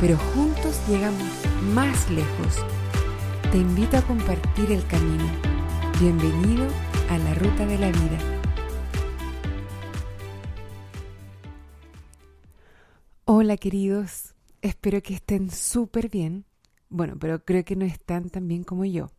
pero juntos llegamos más lejos. Te invito a compartir el camino. Bienvenido a la ruta de la vida. Hola queridos, espero que estén súper bien. Bueno, pero creo que no están tan bien como yo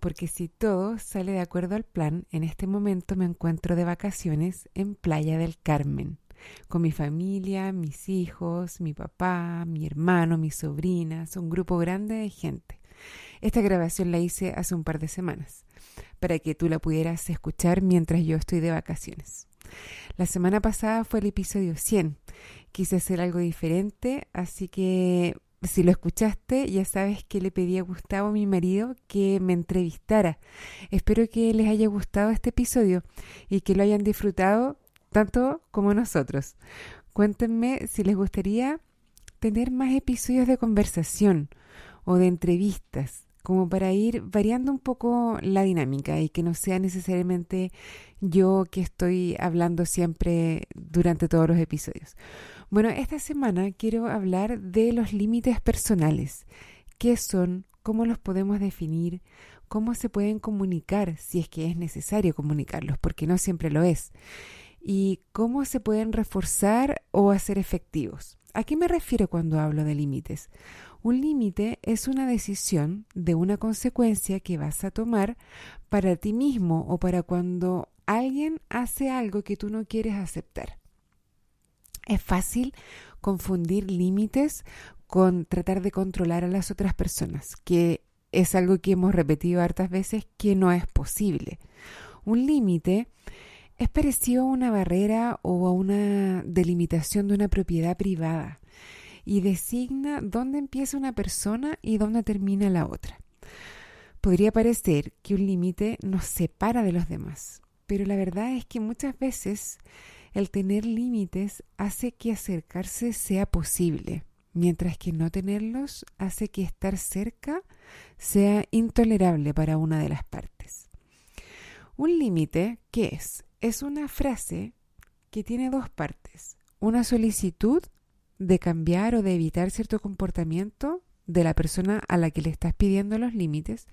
porque si todo sale de acuerdo al plan, en este momento me encuentro de vacaciones en Playa del Carmen, con mi familia, mis hijos, mi papá, mi hermano, mis sobrinas, un grupo grande de gente. Esta grabación la hice hace un par de semanas, para que tú la pudieras escuchar mientras yo estoy de vacaciones. La semana pasada fue el episodio 100. Quise hacer algo diferente, así que si lo escuchaste, ya sabes que le pedí a Gustavo, mi marido, que me entrevistara. Espero que les haya gustado este episodio y que lo hayan disfrutado tanto como nosotros. Cuéntenme si les gustaría tener más episodios de conversación o de entrevistas, como para ir variando un poco la dinámica y que no sea necesariamente yo que estoy hablando siempre durante todos los episodios. Bueno, esta semana quiero hablar de los límites personales. ¿Qué son? ¿Cómo los podemos definir? ¿Cómo se pueden comunicar si es que es necesario comunicarlos? Porque no siempre lo es. ¿Y cómo se pueden reforzar o hacer efectivos? ¿A qué me refiero cuando hablo de límites? Un límite es una decisión de una consecuencia que vas a tomar para ti mismo o para cuando alguien hace algo que tú no quieres aceptar. Es fácil confundir límites con tratar de controlar a las otras personas, que es algo que hemos repetido hartas veces que no es posible. Un límite es parecido a una barrera o a una delimitación de una propiedad privada y designa dónde empieza una persona y dónde termina la otra. Podría parecer que un límite nos separa de los demás, pero la verdad es que muchas veces el tener límites hace que acercarse sea posible, mientras que no tenerlos hace que estar cerca sea intolerable para una de las partes. Un límite, ¿qué es? Es una frase que tiene dos partes. Una solicitud de cambiar o de evitar cierto comportamiento de la persona a la que le estás pidiendo los límites.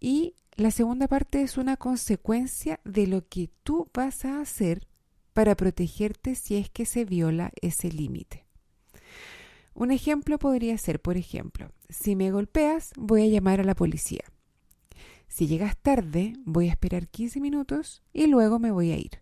Y la segunda parte es una consecuencia de lo que tú vas a hacer para protegerte si es que se viola ese límite. Un ejemplo podría ser, por ejemplo, si me golpeas, voy a llamar a la policía. Si llegas tarde, voy a esperar 15 minutos y luego me voy a ir.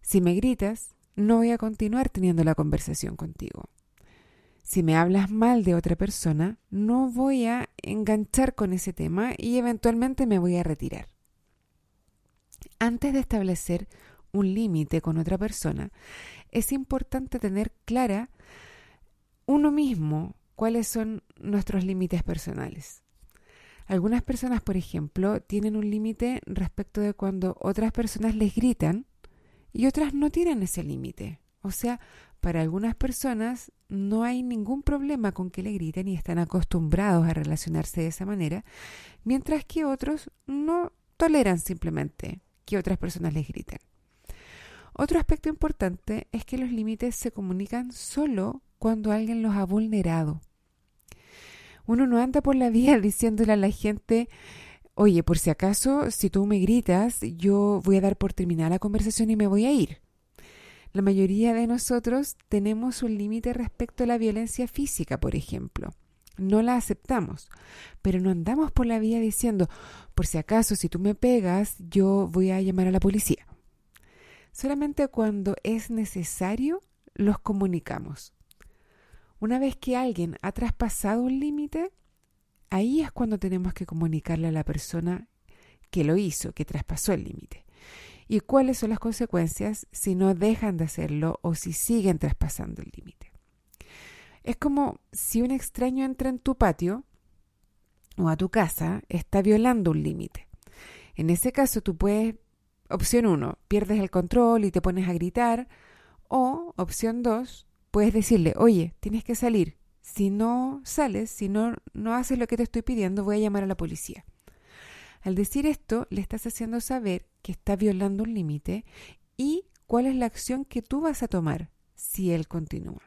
Si me gritas, no voy a continuar teniendo la conversación contigo. Si me hablas mal de otra persona, no voy a enganchar con ese tema y eventualmente me voy a retirar. Antes de establecer un límite con otra persona, es importante tener clara uno mismo cuáles son nuestros límites personales. Algunas personas, por ejemplo, tienen un límite respecto de cuando otras personas les gritan y otras no tienen ese límite. O sea, para algunas personas no hay ningún problema con que le griten y están acostumbrados a relacionarse de esa manera, mientras que otros no toleran simplemente que otras personas les griten. Otro aspecto importante es que los límites se comunican solo cuando alguien los ha vulnerado. Uno no anda por la vía diciéndole a la gente, oye, por si acaso, si tú me gritas, yo voy a dar por terminada la conversación y me voy a ir. La mayoría de nosotros tenemos un límite respecto a la violencia física, por ejemplo. No la aceptamos, pero no andamos por la vía diciendo, por si acaso, si tú me pegas, yo voy a llamar a la policía. Solamente cuando es necesario los comunicamos. Una vez que alguien ha traspasado un límite, ahí es cuando tenemos que comunicarle a la persona que lo hizo, que traspasó el límite. Y cuáles son las consecuencias si no dejan de hacerlo o si siguen traspasando el límite. Es como si un extraño entra en tu patio o a tu casa está violando un límite. En ese caso tú puedes, opción 1, pierdes el control y te pones a gritar, o opción 2, puedes decirle, oye, tienes que salir. Si no sales, si no, no haces lo que te estoy pidiendo, voy a llamar a la policía. Al decir esto, le estás haciendo saber que está violando un límite y cuál es la acción que tú vas a tomar si él continúa.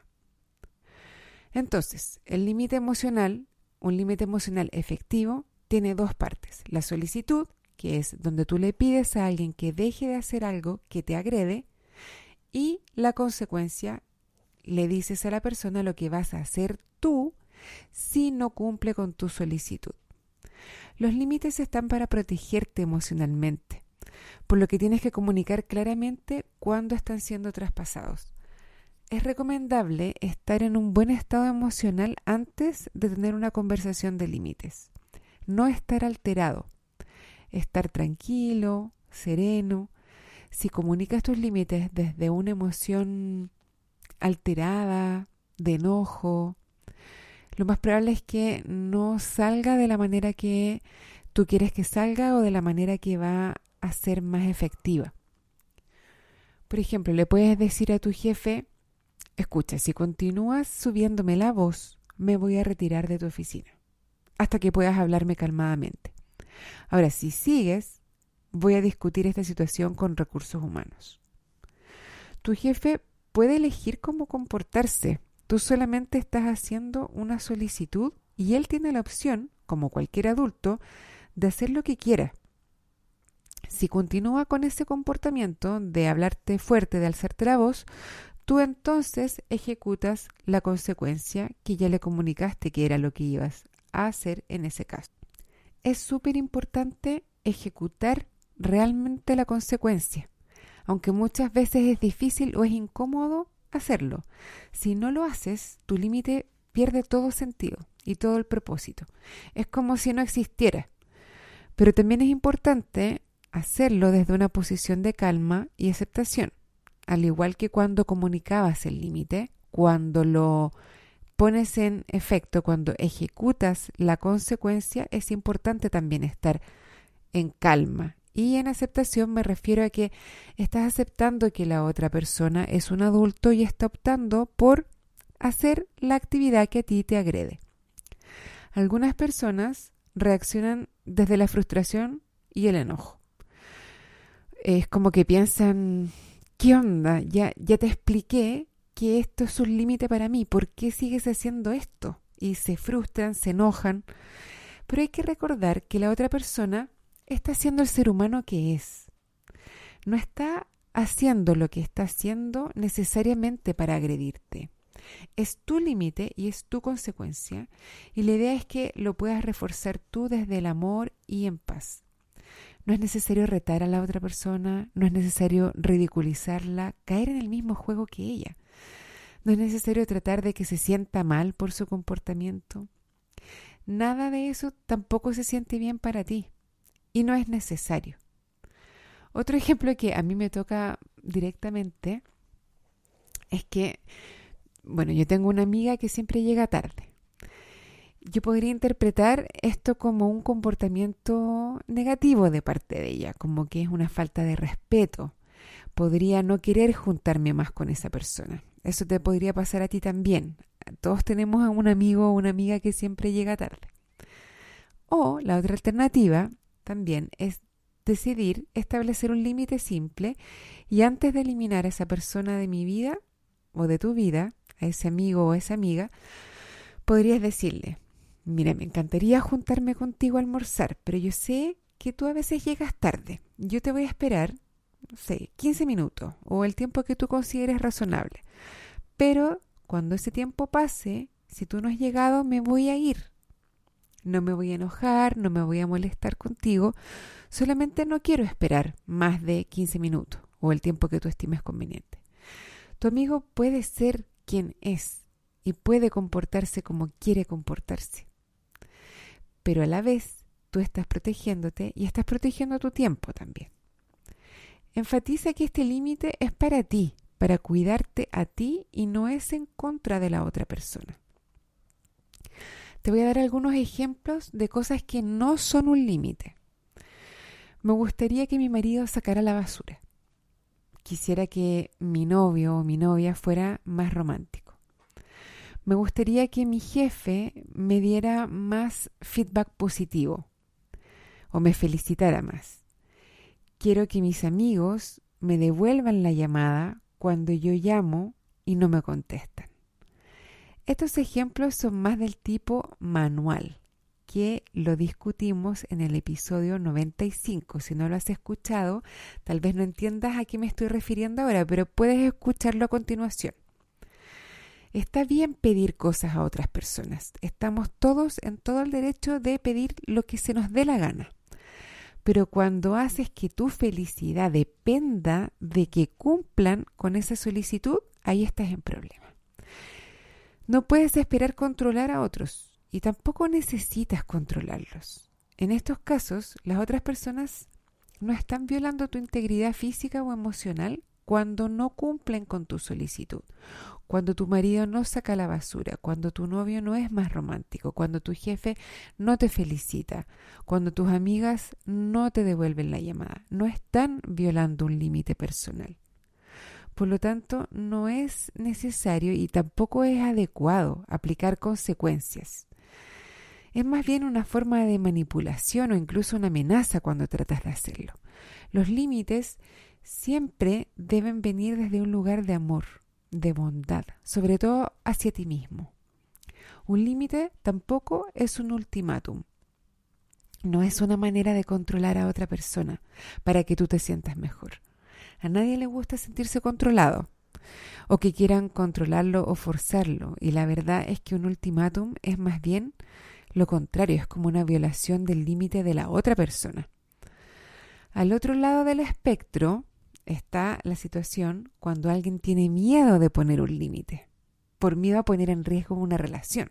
Entonces, el límite emocional, un límite emocional efectivo, tiene dos partes. La solicitud, que es donde tú le pides a alguien que deje de hacer algo que te agrede, y la consecuencia, le dices a la persona lo que vas a hacer tú si no cumple con tu solicitud. Los límites están para protegerte emocionalmente, por lo que tienes que comunicar claramente cuándo están siendo traspasados. Es recomendable estar en un buen estado emocional antes de tener una conversación de límites. No estar alterado. Estar tranquilo, sereno. Si comunicas tus límites desde una emoción alterada, de enojo, lo más probable es que no salga de la manera que tú quieres que salga o de la manera que va a ser más efectiva. Por ejemplo, le puedes decir a tu jefe, escucha, si continúas subiéndome la voz, me voy a retirar de tu oficina, hasta que puedas hablarme calmadamente. Ahora, si sigues, voy a discutir esta situación con recursos humanos. Tu jefe puede elegir cómo comportarse Tú solamente estás haciendo una solicitud y él tiene la opción, como cualquier adulto, de hacer lo que quiera. Si continúa con ese comportamiento de hablarte fuerte, de alzarte la voz, tú entonces ejecutas la consecuencia que ya le comunicaste que era lo que ibas a hacer en ese caso. Es súper importante ejecutar realmente la consecuencia, aunque muchas veces es difícil o es incómodo hacerlo. Si no lo haces, tu límite pierde todo sentido y todo el propósito. Es como si no existiera. Pero también es importante hacerlo desde una posición de calma y aceptación. Al igual que cuando comunicabas el límite, cuando lo pones en efecto, cuando ejecutas la consecuencia, es importante también estar en calma y en aceptación me refiero a que estás aceptando que la otra persona es un adulto y está optando por hacer la actividad que a ti te agrede. Algunas personas reaccionan desde la frustración y el enojo. Es como que piensan, ¿qué onda? Ya, ya te expliqué que esto es un límite para mí, ¿por qué sigues haciendo esto? Y se frustran, se enojan. Pero hay que recordar que la otra persona está haciendo el ser humano que es. No está haciendo lo que está haciendo necesariamente para agredirte. Es tu límite y es tu consecuencia y la idea es que lo puedas reforzar tú desde el amor y en paz. No es necesario retar a la otra persona, no es necesario ridiculizarla, caer en el mismo juego que ella. No es necesario tratar de que se sienta mal por su comportamiento. Nada de eso tampoco se siente bien para ti y no es necesario. Otro ejemplo que a mí me toca directamente es que, bueno, yo tengo una amiga que siempre llega tarde. Yo podría interpretar esto como un comportamiento negativo de parte de ella, como que es una falta de respeto. Podría no querer juntarme más con esa persona. Eso te podría pasar a ti también. Todos tenemos a un amigo o una amiga que siempre llega tarde. O la otra alternativa también es decidir establecer un límite simple y antes de eliminar a esa persona de mi vida o de tu vida, a ese amigo o esa amiga, podrías decirle, mira, me encantaría juntarme contigo a almorzar, pero yo sé que tú a veces llegas tarde. Yo te voy a esperar, no sé, 15 minutos o el tiempo que tú consideres razonable. Pero cuando ese tiempo pase, si tú no has llegado, me voy a ir. No me voy a enojar, no me voy a molestar contigo, solamente no quiero esperar más de 15 minutos o el tiempo que tú estimes conveniente. Tu amigo puede ser quien es y puede comportarse como quiere comportarse. Pero a la vez tú estás protegiéndote y estás protegiendo tu tiempo también. Enfatiza que este límite es para ti, para cuidarte a ti y no es en contra de la otra persona. Te voy a dar algunos ejemplos de cosas que no son un límite. Me gustaría que mi marido sacara la basura. Quisiera que mi novio o mi novia fuera más romántico. Me gustaría que mi jefe me diera más feedback positivo o me felicitara más. Quiero que mis amigos me devuelvan la llamada cuando yo llamo y no me contestan. Estos ejemplos son más del tipo manual, que lo discutimos en el episodio 95. Si no lo has escuchado, tal vez no entiendas a qué me estoy refiriendo ahora, pero puedes escucharlo a continuación. Está bien pedir cosas a otras personas. Estamos todos en todo el derecho de pedir lo que se nos dé la gana. Pero cuando haces que tu felicidad dependa de que cumplan con esa solicitud, ahí estás en problema. No puedes esperar controlar a otros y tampoco necesitas controlarlos. En estos casos, las otras personas no están violando tu integridad física o emocional cuando no cumplen con tu solicitud, cuando tu marido no saca la basura, cuando tu novio no es más romántico, cuando tu jefe no te felicita, cuando tus amigas no te devuelven la llamada. No están violando un límite personal. Por lo tanto, no es necesario y tampoco es adecuado aplicar consecuencias. Es más bien una forma de manipulación o incluso una amenaza cuando tratas de hacerlo. Los límites siempre deben venir desde un lugar de amor, de bondad, sobre todo hacia ti mismo. Un límite tampoco es un ultimátum. No es una manera de controlar a otra persona para que tú te sientas mejor. A nadie le gusta sentirse controlado o que quieran controlarlo o forzarlo. Y la verdad es que un ultimátum es más bien lo contrario, es como una violación del límite de la otra persona. Al otro lado del espectro está la situación cuando alguien tiene miedo de poner un límite, por miedo a poner en riesgo una relación.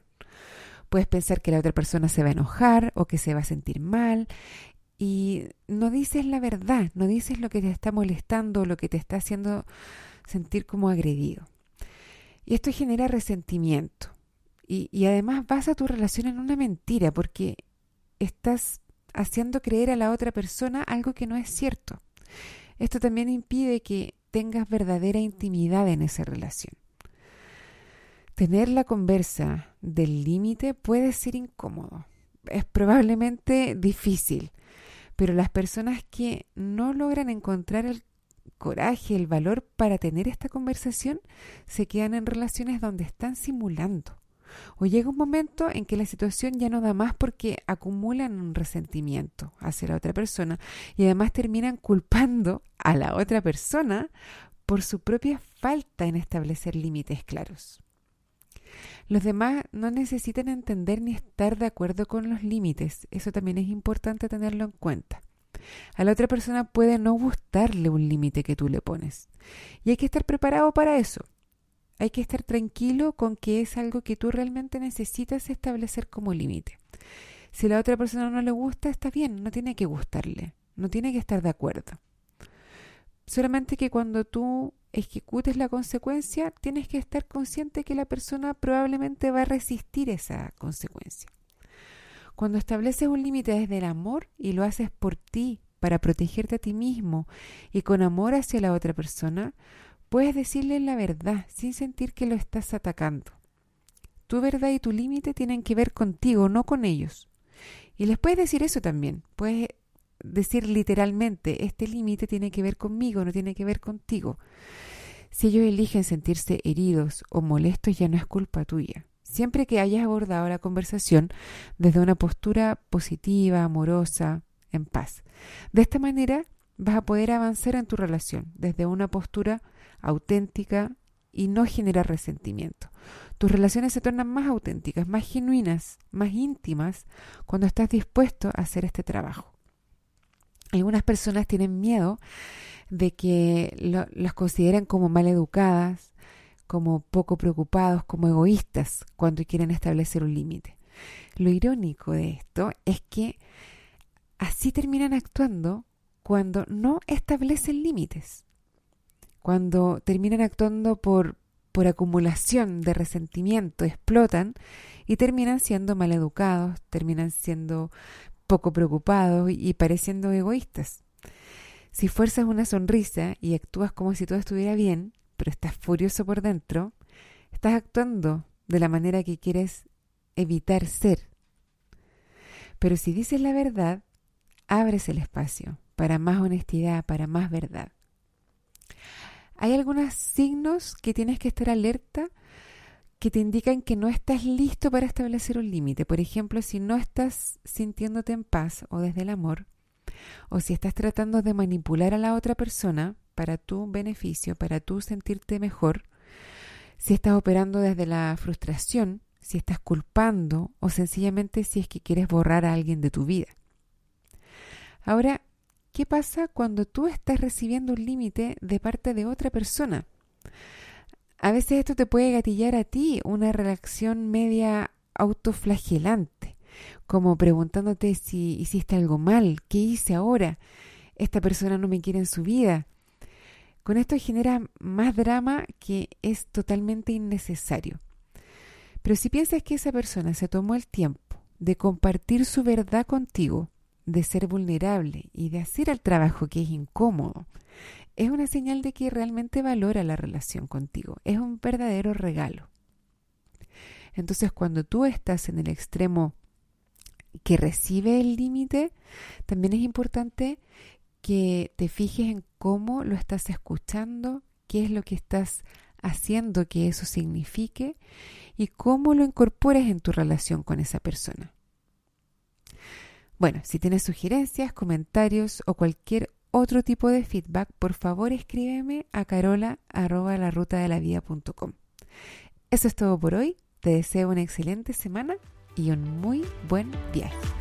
Puedes pensar que la otra persona se va a enojar o que se va a sentir mal y no dices la verdad, no dices lo que te está molestando, lo que te está haciendo sentir como agredido. Y esto genera resentimiento. Y, y además basa tu relación en una mentira porque estás haciendo creer a la otra persona algo que no es cierto. Esto también impide que tengas verdadera intimidad en esa relación. Tener la conversa del límite puede ser incómodo. Es probablemente difícil pero las personas que no logran encontrar el coraje, el valor para tener esta conversación, se quedan en relaciones donde están simulando. O llega un momento en que la situación ya no da más porque acumulan un resentimiento hacia la otra persona y además terminan culpando a la otra persona por su propia falta en establecer límites claros. Los demás no necesitan entender ni estar de acuerdo con los límites. Eso también es importante tenerlo en cuenta. A la otra persona puede no gustarle un límite que tú le pones. Y hay que estar preparado para eso. Hay que estar tranquilo con que es algo que tú realmente necesitas establecer como límite. Si a la otra persona no le gusta, está bien, no tiene que gustarle, no tiene que estar de acuerdo. Solamente que cuando tú ejecutes la consecuencia, tienes que estar consciente que la persona probablemente va a resistir esa consecuencia. Cuando estableces un límite desde el amor y lo haces por ti, para protegerte a ti mismo y con amor hacia la otra persona, puedes decirle la verdad sin sentir que lo estás atacando. Tu verdad y tu límite tienen que ver contigo, no con ellos. Y les puedes decir eso también. Puedes decir literalmente, este límite tiene que ver conmigo, no tiene que ver contigo. Si ellos eligen sentirse heridos o molestos, ya no es culpa tuya. Siempre que hayas abordado la conversación desde una postura positiva, amorosa, en paz. De esta manera vas a poder avanzar en tu relación desde una postura auténtica y no generar resentimiento. Tus relaciones se tornan más auténticas, más genuinas, más íntimas cuando estás dispuesto a hacer este trabajo. Algunas personas tienen miedo de que las consideren como mal educadas, como poco preocupados, como egoístas cuando quieren establecer un límite. Lo irónico de esto es que así terminan actuando cuando no establecen límites, cuando terminan actuando por, por acumulación de resentimiento, explotan y terminan siendo maleducados, terminan siendo poco preocupados y pareciendo egoístas. Si fuerzas una sonrisa y actúas como si todo estuviera bien, pero estás furioso por dentro, estás actuando de la manera que quieres evitar ser. Pero si dices la verdad, abres el espacio para más honestidad, para más verdad. Hay algunos signos que tienes que estar alerta que te indican que no estás listo para establecer un límite. Por ejemplo, si no estás sintiéndote en paz o desde el amor, o si estás tratando de manipular a la otra persona para tu beneficio, para tú sentirte mejor, si estás operando desde la frustración, si estás culpando o sencillamente si es que quieres borrar a alguien de tu vida. Ahora, ¿qué pasa cuando tú estás recibiendo un límite de parte de otra persona? A veces esto te puede gatillar a ti una reacción media autoflagelante, como preguntándote si hiciste algo mal, qué hice ahora, esta persona no me quiere en su vida. Con esto genera más drama que es totalmente innecesario. Pero si piensas que esa persona se tomó el tiempo de compartir su verdad contigo, de ser vulnerable y de hacer el trabajo que es incómodo, es una señal de que realmente valora la relación contigo. Es un verdadero regalo. Entonces, cuando tú estás en el extremo que recibe el límite, también es importante que te fijes en cómo lo estás escuchando, qué es lo que estás haciendo que eso signifique y cómo lo incorporas en tu relación con esa persona. Bueno, si tienes sugerencias, comentarios o cualquier otro tipo de feedback, por favor escríbeme a carola Eso es todo por hoy. Te deseo una excelente semana y un muy buen viaje.